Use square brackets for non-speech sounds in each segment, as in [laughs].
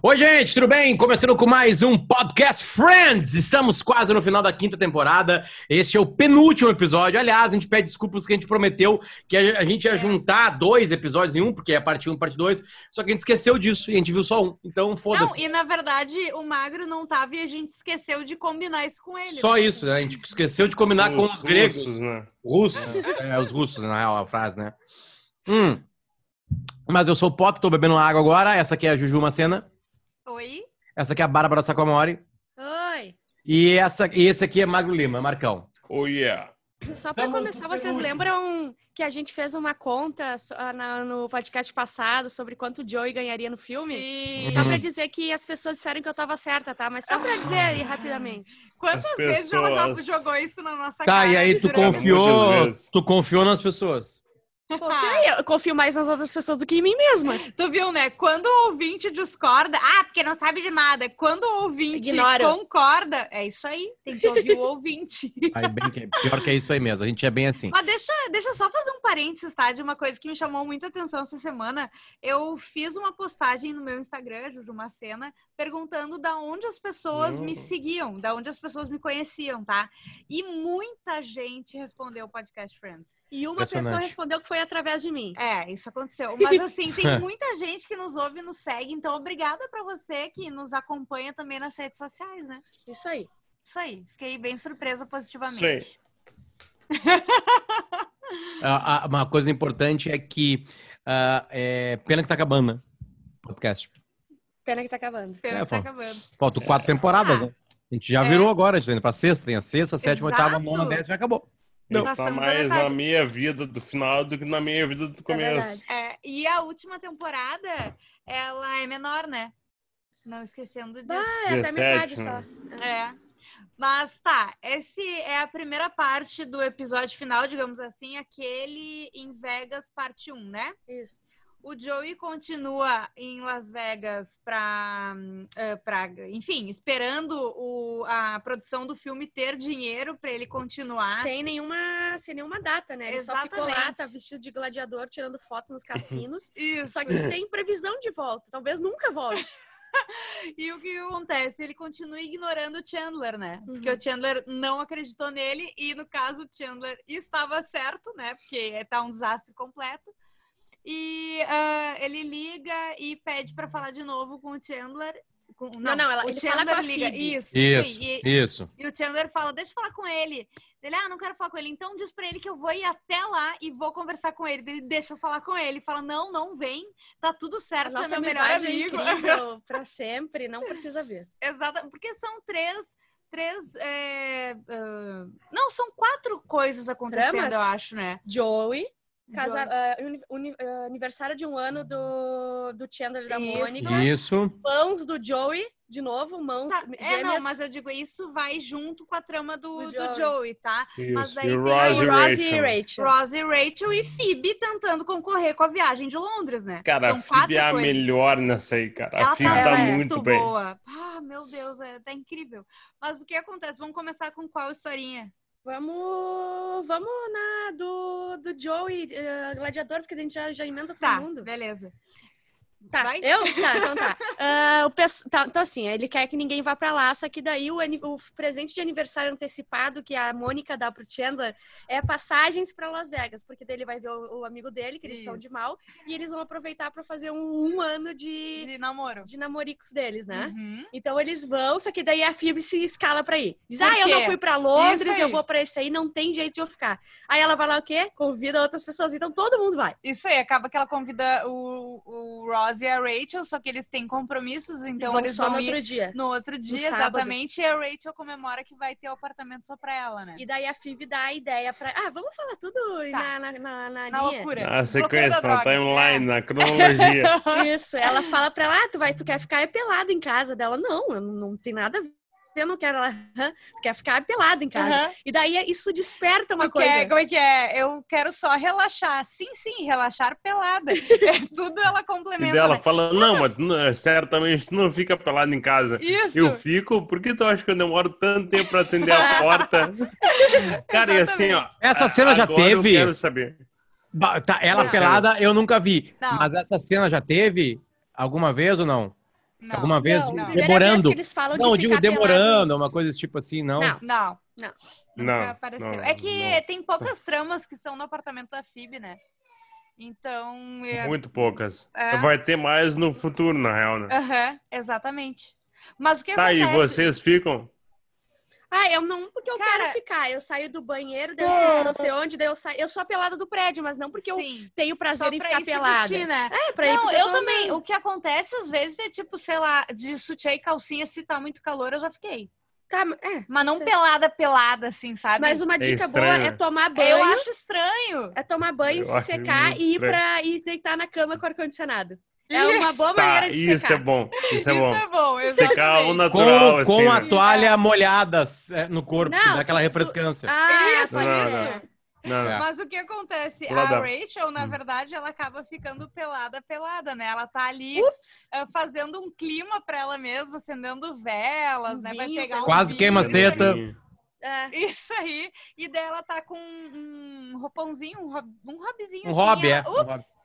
Oi, gente, tudo bem? Começando com mais um Podcast Friends. Estamos quase no final da quinta temporada. Este é o penúltimo episódio. Aliás, a gente pede desculpas que a gente prometeu que a gente ia juntar dois episódios em um, porque é parte 1 um, parte 2. Só que a gente esqueceu disso e a gente viu só um. Então, foda-se. Não, e na verdade o Magro não tava e a gente esqueceu de combinar isso com ele. Só né? isso, né? A gente esqueceu de combinar os com os gregos. Russos, né? Russos? é, os russos, na real, a frase, né? Hum. Mas eu sou o Potter, tô bebendo água agora. Essa aqui é a Juju Macena. Oi. Essa aqui é a Bárbara Sacomori. Oi. E, essa, e esse aqui é Magro Lima, Marcão. Oh, yeah. Só para começar, vocês lembram que a gente fez uma conta no podcast passado sobre quanto o Joey ganharia no filme? Sim. Só para dizer que as pessoas disseram que eu tava certa, tá? Mas só para dizer aí rapidamente. Quantas As vezes ela jogou isso na nossa Tá, cara? e aí tu durante- confiou, tu confiou nas pessoas. Confia aí, eu confio mais nas outras pessoas do que em mim mesma. [laughs] Tu viu, né? Quando o ouvinte discorda, ah, porque não sabe de nada. Quando o ouvinte Ignora. concorda, é isso aí. Tem que ouvir o [laughs] ouvinte. Aí, bem que- pior que é isso aí mesmo, a gente é bem assim. Mas deixa, deixa eu só fazer um parênteses, tá? De uma coisa que me chamou muita atenção essa semana. Eu fiz uma postagem no meu Instagram, Juju Macena, perguntando da onde as pessoas me Hum. seguiam, da onde as pessoas me conheciam, tá? E muita gente respondeu o Podcast Friends. E uma pessoa respondeu que foi através de mim. É, isso aconteceu. [laughs] Mas assim, tem muita gente que nos ouve e nos segue. Então, obrigada pra você que nos acompanha também nas redes sociais, né? Isso aí. Isso aí. Fiquei bem surpresa Isso aí. positivamente. [laughs] Ah, ah, uma coisa importante é que ah, é pena que tá acabando, né? Podcast. Pena que tá acabando. Pena É, que tá acabando. Faltam quatro temporadas, né? A gente já É. virou agora, a gente tá indo pra sexta, tem a sexta, sétima, oitava, Exato. nona, décima e acabou. Nós tá mais na minha vida do final do que na minha vida do É começo. verdade. É, e a última temporada, ela é menor, né? Não esquecendo disso. Ah, é até 17, metade né? só. É. Mas tá, esse é a primeira parte do episódio final, digamos assim, aquele em Vegas, parte 1, né? Isso. O Joey continua em Las Vegas para, enfim, esperando o, a produção do filme ter dinheiro para ele continuar. Sem nenhuma, sem nenhuma data, né? Ele só ficou lá, Exatamente. tá vestido de gladiador, tirando foto nos cassinos. [laughs] Isso. só que sem previsão de volta. Talvez nunca volte. [laughs] E o que acontece? Ele continua ignorando o Chandler, né? Porque Uhum. o Chandler não acreditou nele e, no caso, o Chandler estava certo, né? Porque tá um desastre completo. E ah, ele liga e pede para falar de novo com o Chandler. Com, Não, não, ela- o a liga. Isso, Isso, aí. E, isso. e o Chandler fala, deixa eu falar com ele. Ele, ah, não quero falar com ele. Então diz pra ele que eu vou ir até lá e vou conversar com ele. Ele deixa eu falar com ele. Fala, não, não vem. Tá tudo certo, é nossa meu melhor é amigo. [laughs] pra sempre, não precisa ver. Exato, porque são três. Três. é, ah, não, são quatro coisas acontecendo, Tramas? eu acho, né? Joey, casa, Joey. ah, uni- uni- ah, aniversário de um ano do, do Chandler e da Isso. Mônica. Isso. Mãos do Joey, de novo, mãos Tá, gêmeas. é, não, mas eu digo, isso vai junto com a trama do, Do do Joey. Joey. tá? Mas Isso. daí E tem o a Ross e Rosie e Rachel. Rachel. Rosie, Rachel e Phoebe tentando concorrer com a viagem de Londres, né? Cara, São a Phoebe é a coisas. melhor nessa aí, cara. Ela a Phoebe tá, tá, é muito bem. boa. Ah, meu Deus, é, tá incrível. Mas o que acontece? Vamos começar com qual historinha? Vamos, vamos na do, do Joey, eh, gladiador, porque a gente já, já emenda todo Tá, mundo. beleza. Tá, Vai? eu? [laughs] Tá, então tá. Ah, o pesso- tá. Então, assim, ele quer que ninguém vá pra lá, só que daí o, ani- o presente de aniversário antecipado que a Mônica dá pro Chandler é passagens pra Las Vegas, porque daí ele vai ver o, o amigo dele, que eles estão de mal, e eles vão aproveitar pra fazer um, um ano de, De namoro. de namoricos deles, né? Uhum. Então eles vão, só que daí a Phoebe se escala pra ir. Diz, ah, eu não fui pra Londres, eu vou pra esse aí, não tem jeito de eu ficar. Aí ela vai lá o quê? Convida outras pessoas. Então todo mundo vai. Isso aí, acaba que ela convida o, o Ross e a Rachel, só que eles têm compromissos, então vão eles só vão no ir outro dia. no outro dia, sábado. exatamente, e a Rachel comemora que vai ter o apartamento só pra ela, né? E daí a Phoebe dá a ideia pra. Ah, vamos falar tudo Tá. na, na, na, na Na linha? loucura. Na sequência, na timeline, na cronologia. [laughs] [laughs] Isso, ela fala pra ela, ah, tu, vai, tu quer ficar pelada em casa dela. Não, não tem nada a ver, eu não quero ela. Quer ficar pelada em casa. Aham. E daí isso desperta uma Tu coisa. quer, como é que é? Eu quero só relaxar. Sim, sim, relaxar pelada. [laughs] É, tudo ela E complementa. dela né? fala, não, mas não- certamente tu não fica pelado em casa. Isso. Eu fico, por que tu acha que eu demoro tanto tempo pra atender a porta? [laughs] Cara, e assim, ó. Essa cena já teve? Eu quero saber. Tá, ela Não. pelada eu nunca vi. Não. Mas essa cena já teve alguma vez ou não? Não. Alguma vez não. Primeira demorando. vez que eles falam Não, de digo ficar pelado. demorando, uma coisa tipo assim, não. Não. Não. Não. Nunca Não, apareceu. não, é que não. tem poucas tramas que são no apartamento da Phoebe, né? Então. é- Muito poucas. É. Vai ter mais no futuro, na real, né? Exatamente. Mas o que Tá, e acontece? vocês ficam? Ah, eu não porque eu Cara- quero ficar. Eu saio do banheiro, daí eu esqueci não sei onde, daí eu saio. Eu sou a pelada do prédio, mas não porque eu Sim. tenho Só prazer em pra ficar ir pelada. vestir, né? É, pra ir Não, porque eu também. O que acontece às vezes é tipo, sei lá, de sutiã e calcinha, se tá muito calor, eu já fiquei. Tá, é. Mas não Sim. pelada, pelada, assim, sabe? Mas uma dica boa estranho, é tomar banho. eu acho estranho. É tomar banho, Eu se secar e ir pra ir deitar na cama com ar-condicionado. É uma boa Tá, maneira de isso secar. é bom. Isso é Isso bom. é bom, Secar o exatamente. natural, Com, assim. com a né? toalha molhada é, no corpo, que Não, dá aquela tu- refrescância. Ah, Isso, Não, ser. Não, É. Mas o que acontece? Pula A da- Rachel, na Hum. verdade, ela acaba ficando pelada, pelada, né? Ela tá ali eh, fazendo um clima pra ela mesma, acendendo velas, Um né? Vai pegar um Quase queima as né? tetas. É. Isso aí. E daí ela tá com um roupãozinho, um, hob- um hobbyzinho. Um assim, hobby, ela, é, um Ups!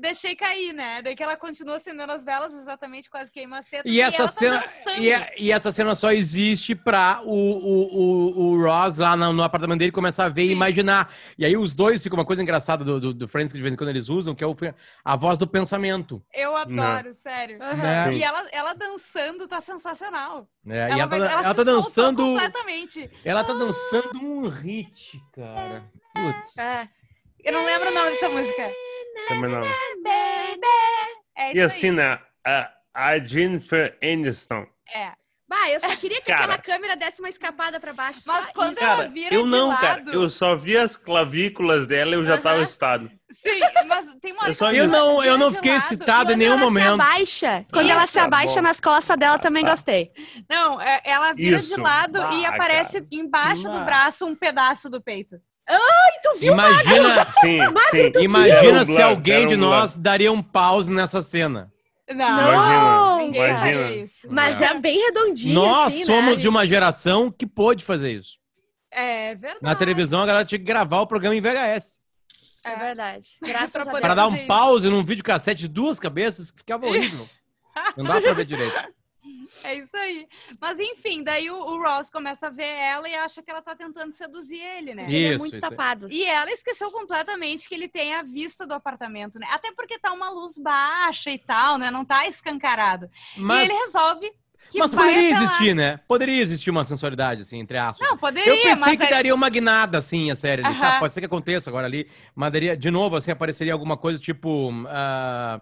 Deixei cair, né? Daí que ela continua acendendo as velas, exatamente, quase queima as tetas. E essa ela tá cena, dançando. e, é- e essa cena só existe pra o, o, o, o Ross lá no, no apartamento dele começar a ver e Sim. imaginar. E aí os dois ficam uma coisa engraçada do, do, do Friends que de vez em quando eles usam, que é o, a voz do pensamento. Eu adoro, sério. Aham. Né? E ela, ela dançando tá sensacional. É, e ela, vai- tá, ela se tá soltou dançando. completamente. Ela tá dançando um hit, cara. Putz. É. Eu não lembro o nome dessa música. Também não. É E isso assim, né? A, a Jennifer Aniston. É. Bah, eu só queria que Cara. aquela câmera desse uma escapada pra baixo. Mas só quando isso. ela Cara, vira eu de não, lado. cara. Eu só vi as clavículas dela e eu já Aham. tava excitado. Sim, mas tem uma hora Eu só que Eu não, eu não fiquei lado excitado e em nenhum Quando ela se momento. abaixa, quando ela se Tá abaixa bom. nas costas dela, também Tá. gostei. Não, é- ela vira Isso. de lado e Ah, aparece embaixo do Ah. braço um pedaço do peito. Tu viu? Imagina, [laughs] Sim, sim. imagina se alguém de nós daria um pause nessa cena. Não, Imagina, ninguém imagina. faria isso. Mas é bem redondinho, Nós assim, somos né? de uma geração que pôde fazer isso. É verdade. Na televisão, a galera tinha que gravar o programa em VHS. É verdade. [laughs] Graças Pra a poder Deus. Para dar um pause num videocassete de duas cabeças, que ficava horrível. [laughs] Não dá pra ver direito. É isso aí. Mas enfim, daí o, o Ross começa a ver ela e acha que ela tá tentando seduzir ele, né? Ele é Isso, muito isso aí. tapado. E ela esqueceu completamente que ele tem a vista do apartamento, né? Até porque tá uma luz baixa e tal, né? Não tá escancarado. Mas, E ele resolve que mas vai poderia até lá. existir, né? Poderia existir uma sensualidade, assim, entre aspas. Não, poderia, Eu pensei mas que aí- daria uma guinada, assim, a série. ali. Tá, Aham. pode ser que aconteça agora ali. Mas daria, de novo, assim, apareceria alguma coisa tipo. ah,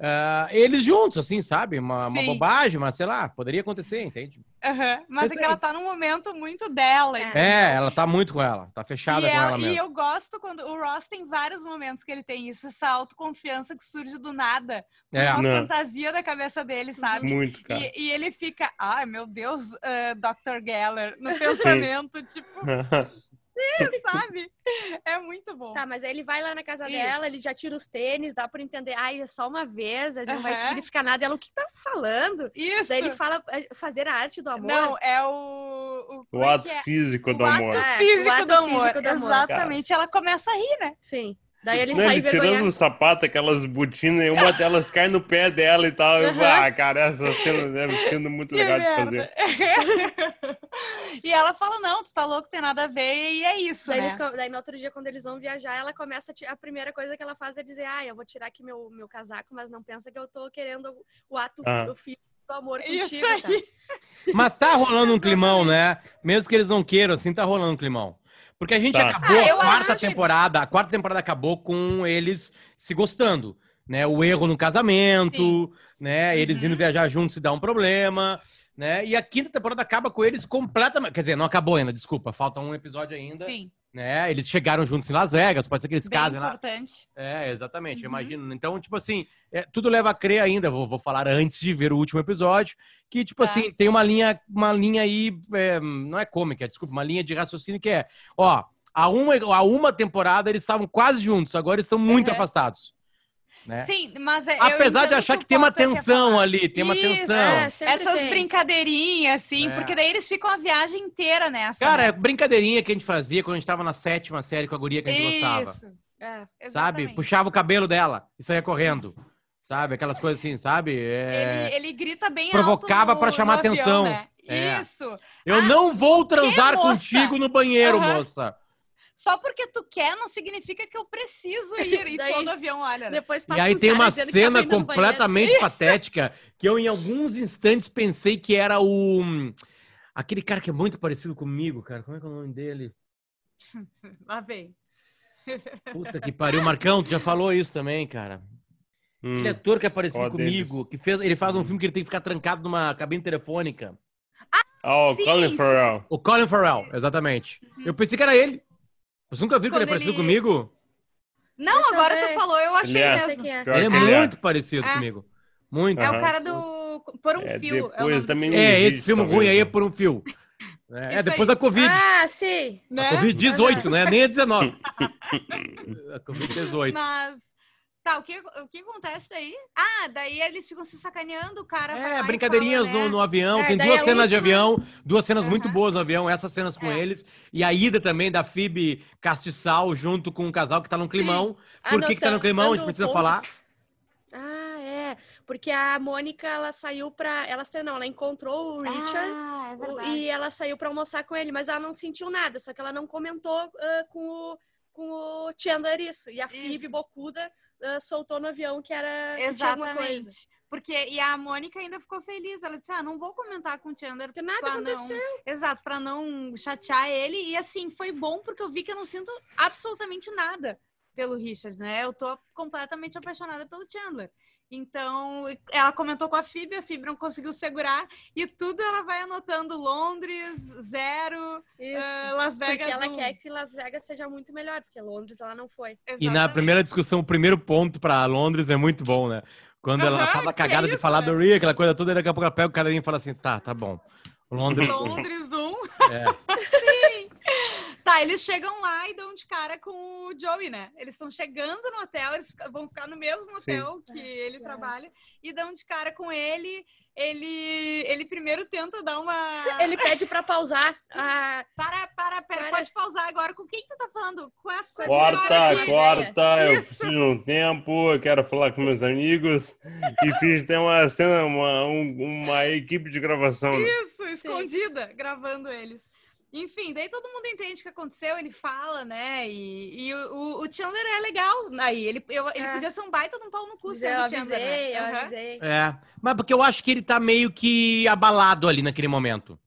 ah, eles juntos, assim, sabe? Uma, uma bobagem, mas sei lá, poderia acontecer, entende? Aham, Mas é que ela tá num momento muito dela. É. entendeu? É, ela tá muito com ela. Tá fechada E, com ela- ela e mesmo. eu gosto quando o Ross tem vários momentos que ele tem isso, essa autoconfiança que surge do nada, É. uma Não. fantasia da cabeça dele, sabe? Muito, cara. E, e ele fica, ai meu Deus, ah, Dr. Geller, no pensamento, tipo, [laughs] [laughs] sabe? É muito bom. Tá, mas aí ele vai lá na casa Isso. dela, ele já tira os tênis, dá pra entender. Ai, é só uma vez, não vai Aham. significar nada. Ela, o que tá falando? Isso. Daí ele fala é, fazer a arte do amor. Não, é o. O, O é ato que é? físico do O amor. ato É, físico, o ato do, amor. físico do amor. Exatamente. Ela começa a rir, né? Sim. Daí ele Não, sai ele tirando o sapato, aquelas botinas, e uma delas cai no pé dela e tal. Eu, Aham. ah, cara, essa cena deve sendo muito [laughs] Que legal de merda. fazer. [laughs] e ela fala: não, tu tá louco, tem nada a ver, e é isso, Daí, né? eles daí no outro dia, quando eles vão viajar, ela começa a, a primeira coisa que ela faz é dizer: Ah, eu vou tirar aqui meu, meu casaco, mas não pensa que eu tô querendo o ato Ah. o físico do amor Isso contigo. tá? aí. Mas tá rolando um climão, né? Mesmo que eles não queiram, assim, tá rolando um climão. Porque a gente Tá. acabou Ah, a quarta que- temporada, a quarta temporada acabou com eles se gostando, né? O erro no casamento, Sim. né? Eles Uhum. indo viajar juntos se dá um problema, né? E a quinta temporada acaba com eles completamente, quer dizer, não acabou ainda, desculpa, falta um episódio ainda, Sim, né? Eles chegaram juntos em Las Vegas, pode ser que eles bem casem lá. importante. É, exatamente, Uhum. imagino. Então, tipo assim, é, tudo leva a crer ainda, vou, vou falar antes de ver o último episódio, que, tipo Tá. assim, tem uma linha, uma linha aí, é, não é cômica, desculpa, uma linha de raciocínio que é, ó, a uma, a uma temporada eles estavam quase juntos, agora eles estão muito Uhum. afastados. Né? Sim, mas é, eu Apesar de achar o que tem uma tensão ali, tem uma Isso, tensão. É, Essas tem. brincadeirinhas, assim, É. porque daí eles ficam a viagem inteira nessa. Cara, é né? brincadeirinha que a gente fazia quando a gente tava na sétima série com a guria que a gente gostava. Isso. É. Sabe? Puxava o cabelo dela e saía correndo. Sabe? Aquelas coisas assim, sabe? É... Ele, ele grita bem Provocava no- chamar no avião, atenção. né? É. Isso. Eu Ah, não vou transar contigo no banheiro, Aham. moça. Só porque tu quer não significa que eu preciso [laughs] ir. E Daí- todo avião olha. né? Depois E passa aí um tem uma que cena completamente patética que eu, em alguns instantes, pensei que era o. Aquele cara que é muito parecido comigo, cara. Como é que é o nome dele? [laughs] Lá vem. Puta que pariu. Marcão, tu já falou isso também, cara. Hum. Aquele ator que é parecido Qual comigo, deles? que fez, ele faz um filme que ele tem que ficar trancado numa cabine telefônica. Oh, Sim, Colin. Farrell. O Colin Farrell, exatamente. Eu pensei que era ele. Você nunca viu que ele é parecido ele- comigo? Não, Deixa agora tu falou, eu achei Ele é. Mesmo. é. Ele é muito parecido É. comigo. Muito. É o cara do. Por um É, fio. é o depois do também. É, esse Existe, filme talvez, ruim aí é né? por um fio. É, é depois aí. da Covid. Ah, sim. Né? A Covid-18, né? Nem [laughs] a 19. A Covid-18. Mas. Tá, o que, o que acontece daí? Ah, daí eles ficam se sacaneando, o cara. É, brincadeirinhas fala, né? no, no avião. É, Tem duas a cenas de última- avião, duas cenas muito Aham. boas no avião, essas cenas com É. eles. E a ida também da Phoebe Castiçal junto com um casal que tá num climão. Por que que tá no climão? A gente precisa falar. Ah, é. Porque a Mônica, ela saiu pra. Ela saiu, não, ela encontrou o Richard. Ah, é e ela saiu pra almoçar com ele, mas ela não sentiu nada, só que ela não comentou ah, com, o, com o Chandler isso. E a Phoebe Isso. Bocuda ah, soltou no avião que era. Exatamente. Porque, e a Mônica ainda ficou feliz. Ela disse: Ah, não vou comentar com o Chandler. Porque nada aconteceu. Não... Exato, pra não chatear ele. E assim, foi bom porque eu vi que eu não sinto absolutamente nada pelo Richard, né? Eu tô completamente apaixonada pelo Chandler. Então, ela comentou com a Phoebe, a Phoebe não conseguiu segurar, e tudo ela vai anotando Londres, zero, ah, Las Vegas. porque ela um. quer que Las Vegas seja muito melhor, porque Londres ela não foi. E na Exatamente. primeira discussão, o primeiro ponto pra Londres é muito bom, né? Quando ela Aham, faz a que cagada é de isso, falar né? do Rio, aquela coisa toda, e daqui a pouco ela pega o carinha e fala assim: tá, tá bom. Londres. [laughs] Londres 1. É. [laughs] Tá, eles chegam lá e dão de cara com o Joey, né? Eles estão chegando no hotel, eles vão ficar no mesmo hotel que ele Claro. trabalha e dão de cara com ele. Ele, ele primeiro tenta dar uma. Ele pede pra pausar. Ah, Para, para, pera, Para. pode pausar agora. Com quem tu tá falando? Com essa senhora Corta, aqui. corta, eu preciso de um tempo, eu quero falar com meus amigos. E fiz até uma cena, uma, um- uma equipe de gravação. né? Isso, escondida, gravando eles. Enfim, daí todo mundo entende o que aconteceu, ele fala, né? E, e o, o Chandler é legal aí. Ele, eu- ele É. podia ser um baita de um pau no cu sendo eu o Chandler. avisei, né? eu Aham. avisei. É. Mas porque eu acho que ele tá meio que abalado ali naquele momento.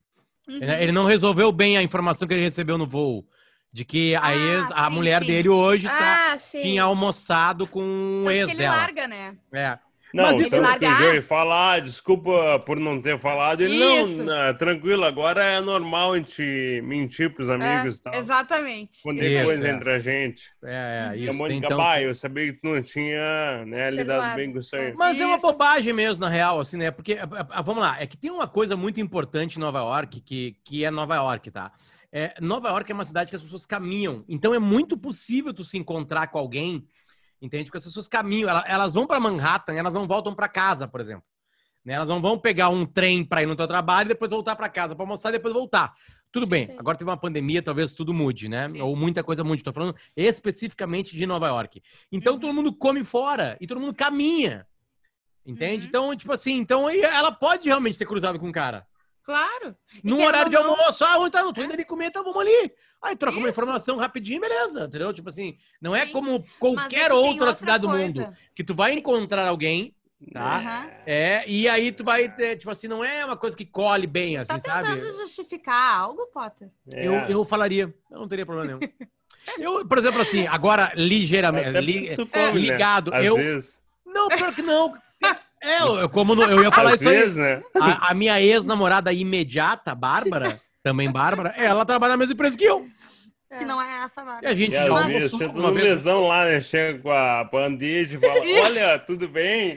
Uhum. Ele, ele não resolveu bem a informação que ele recebeu no voo. De que a Ah, ex, a sim, mulher sim. dele hoje tá Ah, sim. tinha almoçado com o ex que ele dela. larga, né? É. Não, Mas isso- largar- Joey fala, ah, desculpa por não ter falado. Ele, Isso. não, não, tranquilo, agora é normal a gente mentir pros amigos e tal. Exatamente. Quando Isso, tem coisa é. entre a gente. É, é E isso. a Mônica, Então, bah, eu sabia que tu não tinha né, lidado bem com isso aí. Mas é uma Isso. bobagem mesmo, na real, assim, né? Porque, a- a- a- vamos lá, é que tem uma coisa muito importante em Nova York, que, que é Nova York, tá? É, Nova York é uma cidade que as pessoas caminham. Então é muito possível tu se encontrar com alguém, entende? Porque as pessoas caminham, ela- elas vão para Manhattan, elas não voltam para casa, por exemplo. Né? Elas não vão pegar um trem para ir no teu trabalho e depois voltar para casa para almoçar e depois voltar. Tudo bem, Sim. agora teve uma pandemia, talvez tudo mude, né? Sim. Ou muita coisa mude. Tô falando especificamente de Nova York. Então Uhum. todo mundo come fora e todo mundo caminha. Entende? Uhum. Então, tipo assim, então ela pode realmente ter cruzado com o cara. Claro. Num horário de almoço, ah, onde tá? Não tô indo ali comer, então vamos ali. Aí troca uma Isso. informação rapidinho, beleza, entendeu? Tipo assim, não é Sim. como é qualquer que tem outra cidade do coisa. mundo que tu vai encontrar alguém, tá? Aham. É, e aí tu vai ter, tipo assim, não é uma coisa que colhe bem, assim, Tá sabe? tentando justificar algo, Potter? É. Eu, eu falaria, eu não teria problema nenhum. [laughs] Eu, por exemplo, assim, agora ligeiramente, li- né? ligado, Às eu, vezes. não, pior que não. É, eu, como no- eu ia falar Às isso aí. né? A, a minha ex-namorada imediata, Bárbara, também Bárbara, ela trabalha na mesma empresa que eu. É. Que não é essa E vaga. a gente E vezes, senta uma no vez. mesão lá, né? Chega com a bandeja e fala, [laughs] Isso. olha, tudo bem?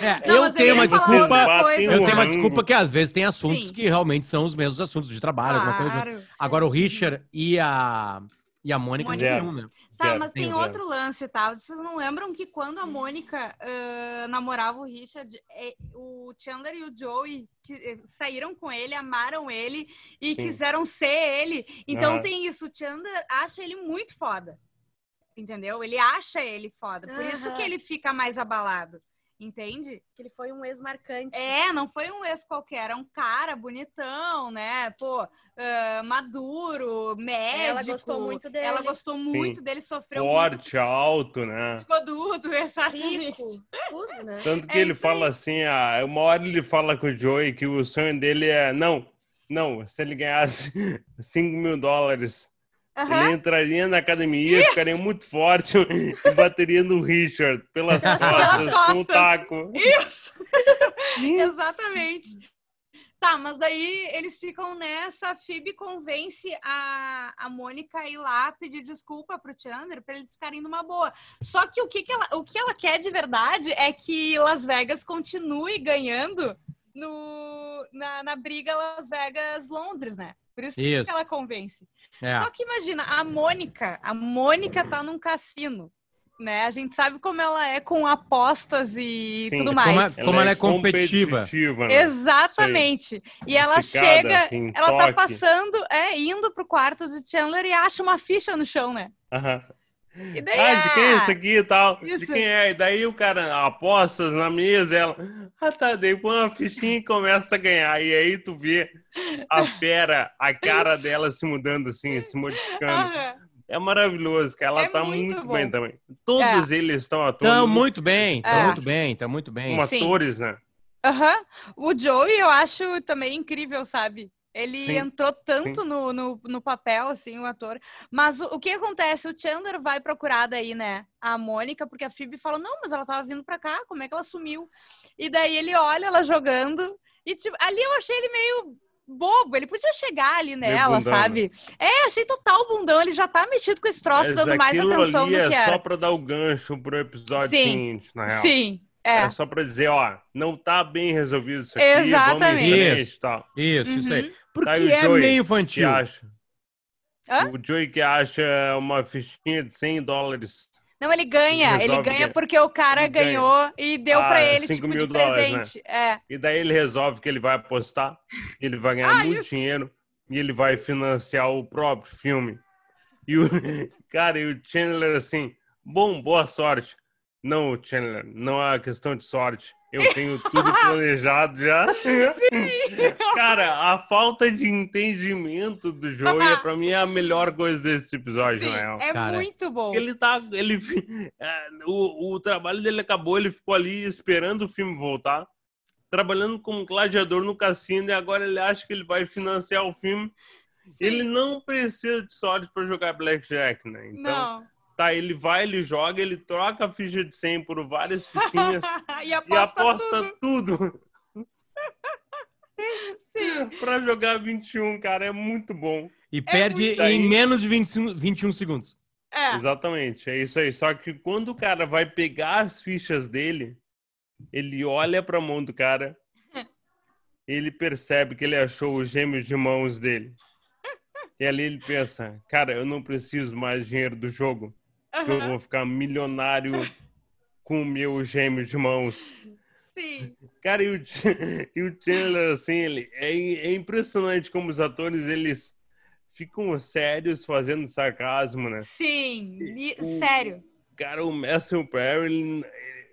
É, Não, eu mas tenho uma desculpa. outra coisa. Eu tenho uma desculpa que às vezes tem assuntos Sim. que realmente são os mesmos assuntos de trabalho, alguma coisa. Claro. Agora o Richard e a e a Mônica Mônica. nenhum, né? Tá, mas tem outro lance, tá? Vocês não lembram que quando a Mônica ah, namorava o Richard, é, o Chandler e o Joey que, eh, saíram com ele, amaram ele e Sim. quiseram ser ele. Então Aham. tem isso, o Chandler acha ele muito foda. Entendeu? Ele acha ele foda. Por isso Aham. que ele fica mais abalado. Entende? Que ele foi um ex-marcante. É, não foi um ex qualquer, era um cara bonitão, né? Pô, ah, maduro, médico. Ela gostou muito dele. Ela gostou Sim. muito dele, sofreu Forte, alto, né? muito godudo, [laughs] exatamente. Rico, tudo, né? Tanto que É ele fala assim, ah, uma hora ele fala com o Joey que o sonho dele é, não, não, se ele ganhasse [laughs] 5 mil dólares, Aham. ele entraria na academia, ficaria muito forte [laughs] e bateria no Richard pelas Pelas costas com um taco. Isso! [laughs] Exatamente. Tá, mas daí eles ficam nessa, a Phoebe convence a, a Mônica a ir lá pedir desculpa pro Chandler pra eles ficarem numa boa. Só que o que, que ela, o que ela quer de verdade é que Las Vegas continue ganhando no, na, na briga Las Vegas-Londres, né? Por isso, Isso. que ela convence. É. Só que imagina, a Mônica, a Mônica tá num cassino, né? A gente sabe como ela é com apostas e Sim, tudo como mais. Como ela é competitiva. competitiva, né? Exatamente. E ela Esticada, chega, assim, ela tá toque. passando, é, indo pro quarto do Chandler e acha uma ficha no chão, né? Aham. E daí, Ah, de quem é isso aqui e tal? Isso. De quem é? E daí o cara apostas na mesa, ela. Ah, tá, daí põe uma fichinha e começa a ganhar. E aí tu vê a fera, a cara [laughs] dela se mudando assim, se modificando. É maravilhoso, que ela É tá muito muito, bem também. Todos eles estão atuando Tão muito muito bem, tão É. muito bem, tão muito bem. como Sim. atores, né? Aham. O Joey eu acho também incrível, sabe? Ele Sim, entrou tanto no, no, no papel, assim, o ator. Mas o, o que acontece? O Chandler vai procurar daí, né? A Mônica, porque a Phoebe fala, não, mas ela tava vindo pra cá, como é que ela sumiu? E daí ele olha ela jogando, e tipo, ali eu achei ele meio bobo, ele podia chegar ali nela, bundão, né? sabe? É, achei total bundão, ele já tá mexido com esse troço, Mas dando mais atenção ali do é que só era. pra dar o gancho pro episódio Sim. seguinte, na real. Sim, é. É só pra dizer, ó, não tá bem resolvido isso aqui, vamos Exatamente. em frente Isso. tal. Isso, isso aí. Porque Tá é Joey, meio Que infantil. acha. Hã? O Joey que acha uma fichinha de 100 dólares. Não, ele ganha. Ele ganha que- porque o cara Ele ganha. ganhou e deu Ah, pra ele, 5 tipo, mil de dólares, né? presente. É. E daí ele resolve que ele vai apostar, ele vai ganhar [laughs] Ah, muito isso. dinheiro e ele vai financiar o próprio filme. E o [laughs] cara, e o Chandler assim, bom, boa sorte. Não, Chandler, não é questão de sorte. Eu tenho [laughs] tudo planejado já. Cara, a falta de entendimento do Joey, pra mim, é a melhor coisa desse episódio, Sim, na real. é Cara, muito bom. Ele tá. Ele, é, o, o trabalho dele acabou, ele ficou ali esperando o filme voltar, trabalhando como gladiador no cassino, e agora ele acha que ele vai financiar o filme. Sim. Ele não precisa de sorte para jogar Blackjack, né? Então, Não. Tá, ele vai, ele joga, ele troca a ficha de 100 por várias fichinhas [laughs] e e aposta, aposta tudo. tudo. [laughs] Sim. pra jogar 21, cara, é muito bom. E perde muito em menos de 25, 21 segundos. É. Exatamente, é isso aí. Só que quando o cara vai pegar as fichas dele, ele olha pra mão do cara, [laughs] ele percebe que ele achou os gêmeos de mãos dele. E ali ele pensa, cara, eu não preciso mais dinheiro do jogo, que eu vou ficar milionário com o meu gêmeo de mãos. Sim. Cara, e o, [laughs] e o Chandler, assim, ele, é, é impressionante como os atores, eles ficam sérios fazendo sarcasmo, né? Sim. E- O- sério. Cara, o Matthew Perry, ele,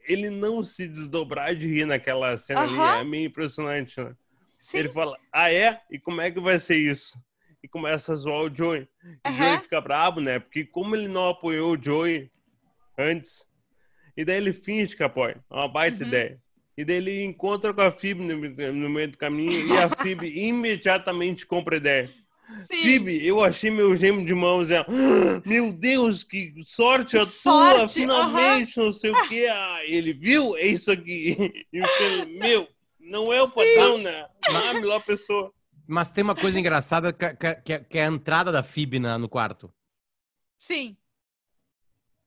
ele não se desdobrar de rir naquela cena Aham. ali é meio impressionante, né? Sim. Ele fala, ah é? E como é que vai ser isso? E começa a zoar o Joey. E o Aham. Joey fica brabo, né? Porque como ele não apoiou o Joey antes, e daí ele finge que apoia. É uma baita Uhum. ideia. E daí ele encontra com a Phoebe no, no meio do caminho e a Phoebe [laughs] imediatamente compra a ideia. Sim. Phoebe, eu achei meu gêmeo de mãos. Ela, "Ah, [gasps] meu Deus, que sorte a tua, Sorte, finalmente, não sei o que. Ah, ele viu? É isso aqui. [laughs] E o Chandler, meu, não é o padrão, né? Não é a melhor pessoa. Mas tem uma coisa engraçada que, que- que- é a entrada da Phoebe na- no quarto. Sim.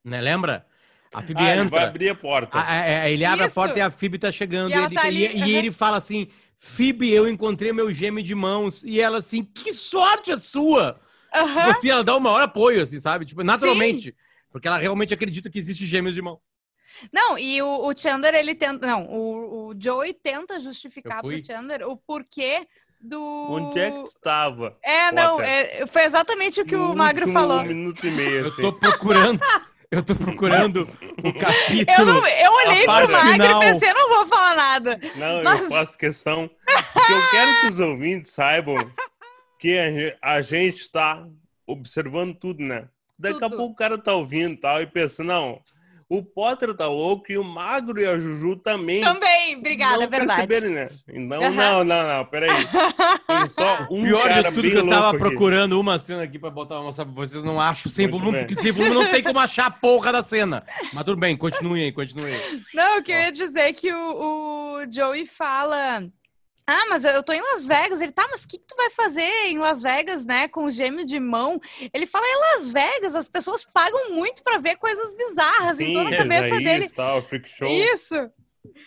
Né? Lembra? A Phoebe Ah, ele vai entra. abrir a porta. a- a- a- ele abre Isso. a porta e a Phoebe tá chegando. E ele- tá e- e ele fala assim: Phoebe, eu encontrei meu gêmeo de mãos. E ela assim, que sorte a sua! Tipo Aham. assim, ela dá o maior apoio, assim, sabe? Tipo, naturalmente. Porque ela realmente acredita que existe gêmeos de mão. Não, e o, o Chandler, ele tenta. Não, o, o Joey tenta justificar pro Chandler o porquê do. Onde é que tu estava? É, não, é, foi exatamente o que No o Magro falou. minuto e meio, Eu assim. tô procurando. Eu tô procurando o [laughs] capítulo. Eu, não, eu olhei A pro Magro final. e pensei, não vou falar nada. Não, Mas- eu faço questão. Porque eu quero que os ouvintes saibam [laughs] que a ge- a gente tá observando tudo, né? Daqui a Tudo. pouco o cara tá ouvindo e tal e pensa, não, o Potter tá louco e o Magro e a Juju também. Também, obrigada, não é verdade. perceberem, né? Então, Aham. não, não, não, peraí. Tem só [laughs] um Pior cara de tudo bem que eu tava aqui. procurando uma cena aqui pra botar uma, sabe, vocês não acham sem Muito volume, bem. porque sem volume não tem como achar a porra da cena. Mas tudo bem, continue aí, continue aí. Não, o que eu ia dizer é que o, o Joey fala. Ah, mas eu tô em Las Vegas. Ele tá, mas o que, que tu vai fazer em Las Vegas, né? Com o gêmeo de mão. Ele fala, em Las Vegas, as pessoas pagam muito pra ver coisas bizarras. Sim, então na é, cabeça Isaías, dele. Tal, freak show. Isso!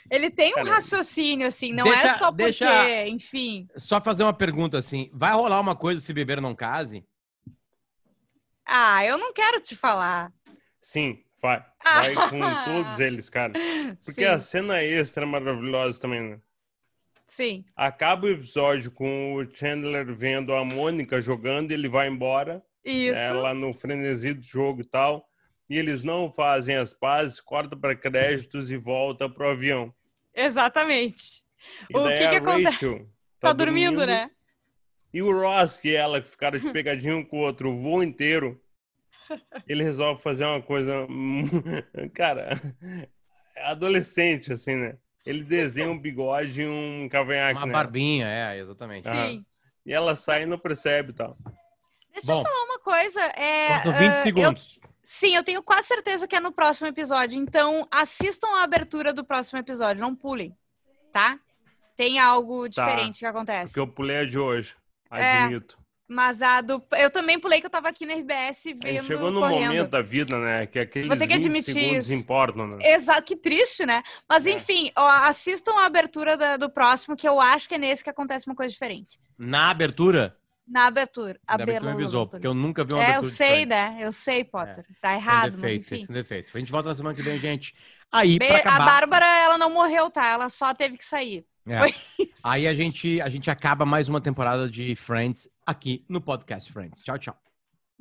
Ele tem um raciocínio, assim, não deixa- é só porque, deixa- enfim. Só fazer uma pergunta assim: vai rolar uma coisa se beber não case? Ah, eu não quero te falar. Sim, vai. Ah. Vai com [laughs] todos eles, cara. Porque sim, a cena extra é maravilhosa também, né? Sim. Acaba o episódio com o Chandler vendo a Mônica jogando, ele vai embora, Isso. né, lá no frenesi do jogo e tal, e eles não fazem as pazes, corta para créditos e volta pro avião. Exatamente. E O que que aconte- Rachel [laughs] Tá, dormindo, né? E o Ross, que ela que ficaram de pegadinho um com o outro o voo inteiro, [laughs] ele resolve fazer uma coisa. [laughs] Cara, é adolescente, assim, né? Ele desenha um bigode e um cavanhaque, Uma né? barbinha, é, exatamente. Ah. Sim. E ela sai e não percebe e tal. Deixa Bom, eu falar uma coisa. É, Faltam 20 ah, eu- segundos. sim, eu tenho quase certeza que é no próximo episódio. Então, assistam a abertura do próximo episódio. Não pulem, tá? Tem algo Tá. diferente que acontece. Porque eu pulei a de hoje. É. Mas a do. Eu também pulei que eu tava aqui na RBS A vendo. gente chegou no correndo. momento da vida, né? Que aqueles Vou ter que 20 admitir segundos isso. importam, né? Exato, que triste, né? Mas É. enfim, ó, assistam a abertura da- do próximo, que eu acho que é nesse que acontece uma coisa diferente. Na abertura, Na abertura. que tu me abertura. avisou, porque eu nunca vi uma É, eu abertura de sei, Friends. né? Eu sei, Potter. Tá Esse é um errado, mas defeito, enfim. é um defeito. A gente volta na semana que vem, gente. Aí, Be- pra A acabar... Bárbara, ela não morreu, tá? Ela só teve que sair. É. Foi isso. Aí a gente, a gente acaba mais uma temporada de Friends aqui no podcast Friends. Tchau, tchau.